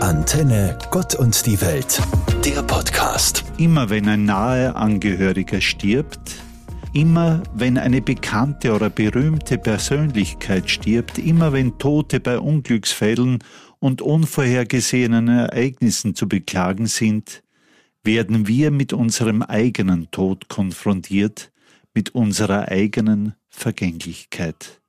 Antenne Gott und die Welt, der Podcast. Immer wenn ein naher Angehöriger stirbt, immer wenn eine bekannte oder berühmte Persönlichkeit stirbt, immer wenn Tote bei Unglücksfällen und unvorhergesehenen Ereignissen zu beklagen sind, werden wir mit unserem eigenen Tod konfrontiert, mit unserer eigenen Vergänglichkeit.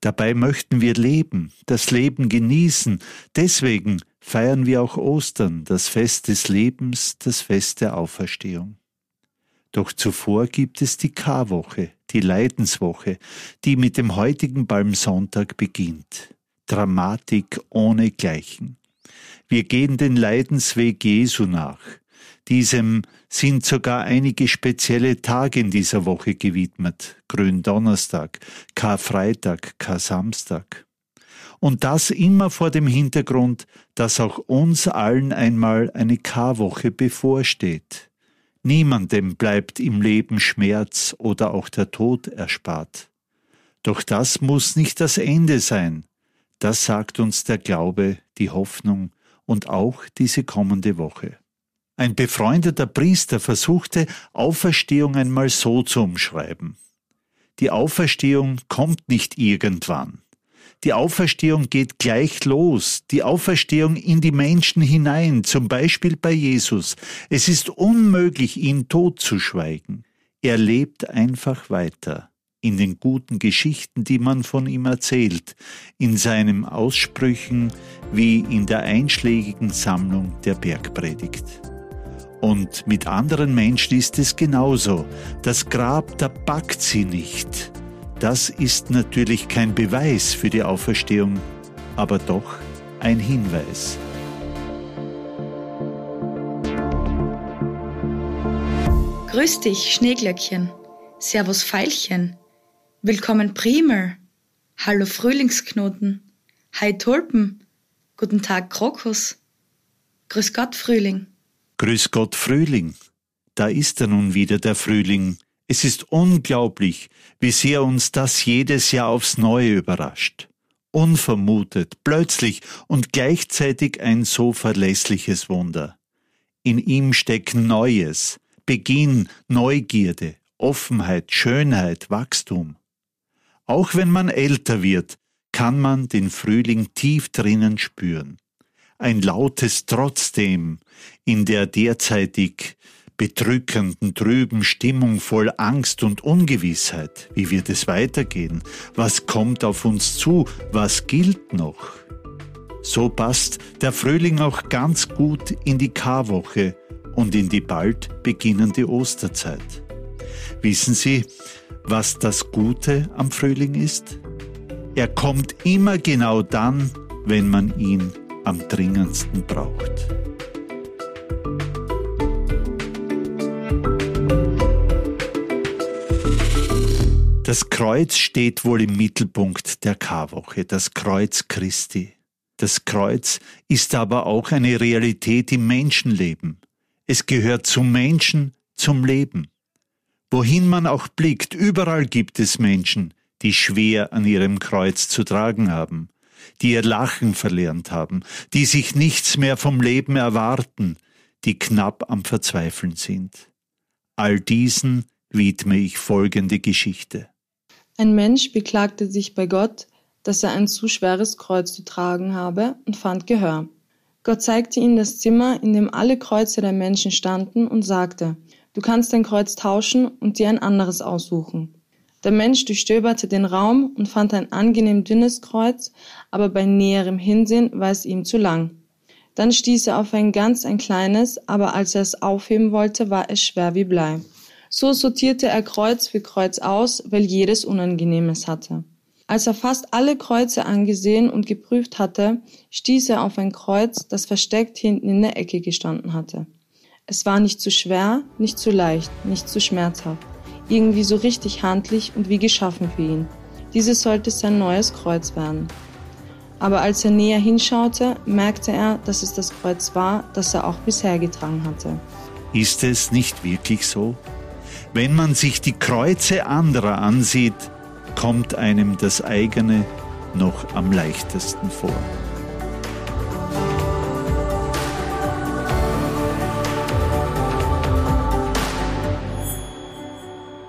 Dabei möchten wir leben, das Leben genießen. Deswegen feiern wir auch Ostern, das Fest des Lebens, das Fest der Auferstehung. Doch zuvor gibt es die Karwoche, die Leidenswoche, die mit dem heutigen Palmsonntag beginnt. Dramatik ohne Gleichen. Wir gehen den Leidensweg Jesu nach. Diesem sind sogar einige spezielle Tage in dieser Woche gewidmet. Gründonnerstag, Karfreitag, Kar-Samstag. Und das immer vor dem Hintergrund, dass auch uns allen einmal eine Karwoche bevorsteht. Niemandem bleibt im Leben Schmerz oder auch der Tod erspart. Doch das muss nicht das Ende sein. Das sagt uns der Glaube, die Hoffnung und auch diese kommende Woche. Ein befreundeter Priester versuchte, Auferstehung einmal so zu umschreiben. Die Auferstehung kommt nicht irgendwann. Die Auferstehung geht gleich los, die Auferstehung in die Menschen hinein, zum Beispiel bei Jesus. Es ist unmöglich, ihn totzuschweigen. Er lebt einfach weiter in den guten Geschichten, die man von ihm erzählt, in seinen Aussprüchen wie in der einschlägigen Sammlung der Bergpredigt. Und mit anderen Menschen ist es genauso. Das Grab, da packt sie nicht. Das ist natürlich kein Beweis für die Auferstehung, aber doch ein Hinweis. Grüß dich, Schneeglöckchen. Servus, Veilchen. Willkommen, Primel. Hallo, Frühlingsknoten. Hi, Tulpen. Guten Tag, Krokus. Grüß Gott, Frühling. Grüß Gott, Frühling. Da ist er nun wieder, der Frühling. Es ist unglaublich, wie sehr uns das jedes Jahr aufs Neue überrascht. Unvermutet, plötzlich und gleichzeitig ein so verlässliches Wunder. In ihm stecken Neues, Beginn, Neugierde, Offenheit, Schönheit, Wachstum. Auch wenn man älter wird, kann man den Frühling tief drinnen spüren ein lautes Trotzdem in der derzeitig bedrückenden, trüben Stimmung voll Angst und Ungewissheit. Wie wird es weitergehen? Was kommt auf uns zu? Was gilt noch? So passt der Frühling auch ganz gut in die Karwoche und in die bald beginnende Osterzeit. Wissen Sie, was das Gute am Frühling ist? Er kommt immer genau dann, wenn man ihn am dringendsten braucht. Das Kreuz steht wohl im Mittelpunkt der Karwoche, das Kreuz Christi. Das Kreuz ist aber auch eine Realität im Menschenleben. Es gehört zum Menschen, zum Leben. Wohin man auch blickt, überall gibt es Menschen, die schwer an ihrem Kreuz zu tragen haben die ihr Lachen verlernt haben, die sich nichts mehr vom Leben erwarten, die knapp am Verzweifeln sind. All diesen widme ich folgende Geschichte. Ein Mensch beklagte sich bei Gott, dass er ein zu schweres Kreuz zu tragen habe und fand Gehör. Gott zeigte ihm das Zimmer, in dem alle Kreuze der Menschen standen und sagte, du kannst dein Kreuz tauschen und dir ein anderes aussuchen. Der Mensch durchstöberte den Raum und fand ein angenehm dünnes Kreuz, aber bei näherem Hinsehen war es ihm zu lang. Dann stieß er auf ein ganz ein kleines, aber als er es aufheben wollte, war es schwer wie Blei. So sortierte er Kreuz für Kreuz aus, weil jedes Unangenehmes hatte. Als er fast alle Kreuze angesehen und geprüft hatte, stieß er auf ein Kreuz, das versteckt hinten in der Ecke gestanden hatte. Es war nicht zu schwer, nicht zu leicht, nicht zu schmerzhaft irgendwie so richtig handlich und wie geschaffen für ihn. Dieses sollte sein neues Kreuz werden. Aber als er näher hinschaute, merkte er, dass es das Kreuz war, das er auch bisher getragen hatte. Ist es nicht wirklich so? Wenn man sich die Kreuze anderer ansieht, kommt einem das eigene noch am leichtesten vor.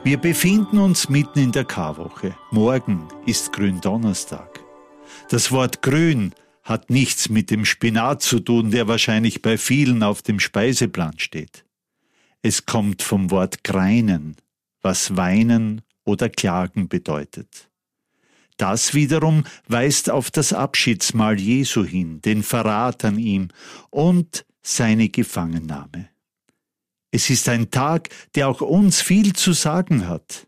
Wir befinden uns mitten in der Karwoche. Morgen ist Gründonnerstag. Das Wort grün hat nichts mit dem Spinat zu tun, der wahrscheinlich bei vielen auf dem Speiseplan steht. Es kommt vom Wort greinen, was weinen oder klagen bedeutet. Das wiederum weist auf das Abschiedsmahl Jesu hin, den Verrat an ihm und seine Gefangennahme. Es ist ein Tag, der auch uns viel zu sagen hat.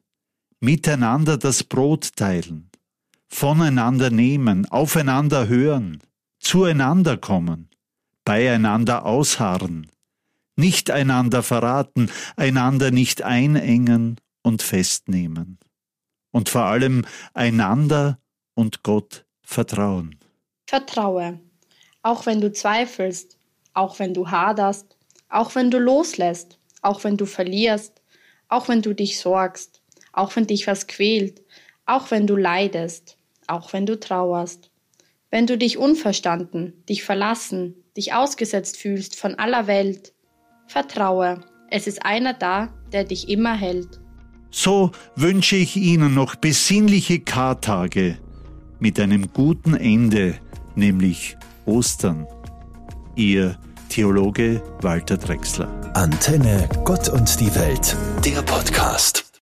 Miteinander das Brot teilen, voneinander nehmen, aufeinander hören, zueinander kommen, beieinander ausharren, nicht einander verraten, einander nicht einengen und festnehmen. Und vor allem einander und Gott vertrauen. Vertraue, auch wenn du zweifelst, auch wenn du haderst, auch wenn du loslässt, auch wenn du verlierst, auch wenn du dich sorgst, auch wenn dich was quält, auch wenn du leidest, auch wenn du trauerst. Wenn du dich unverstanden, dich verlassen, dich ausgesetzt fühlst von aller Welt, vertraue, es ist einer da, der dich immer hält. So wünsche ich Ihnen noch besinnliche Kartage mit einem guten Ende, nämlich Ostern. Ihr Theologe Walter Drexler. Antenne Gott und die Welt, der Podcast.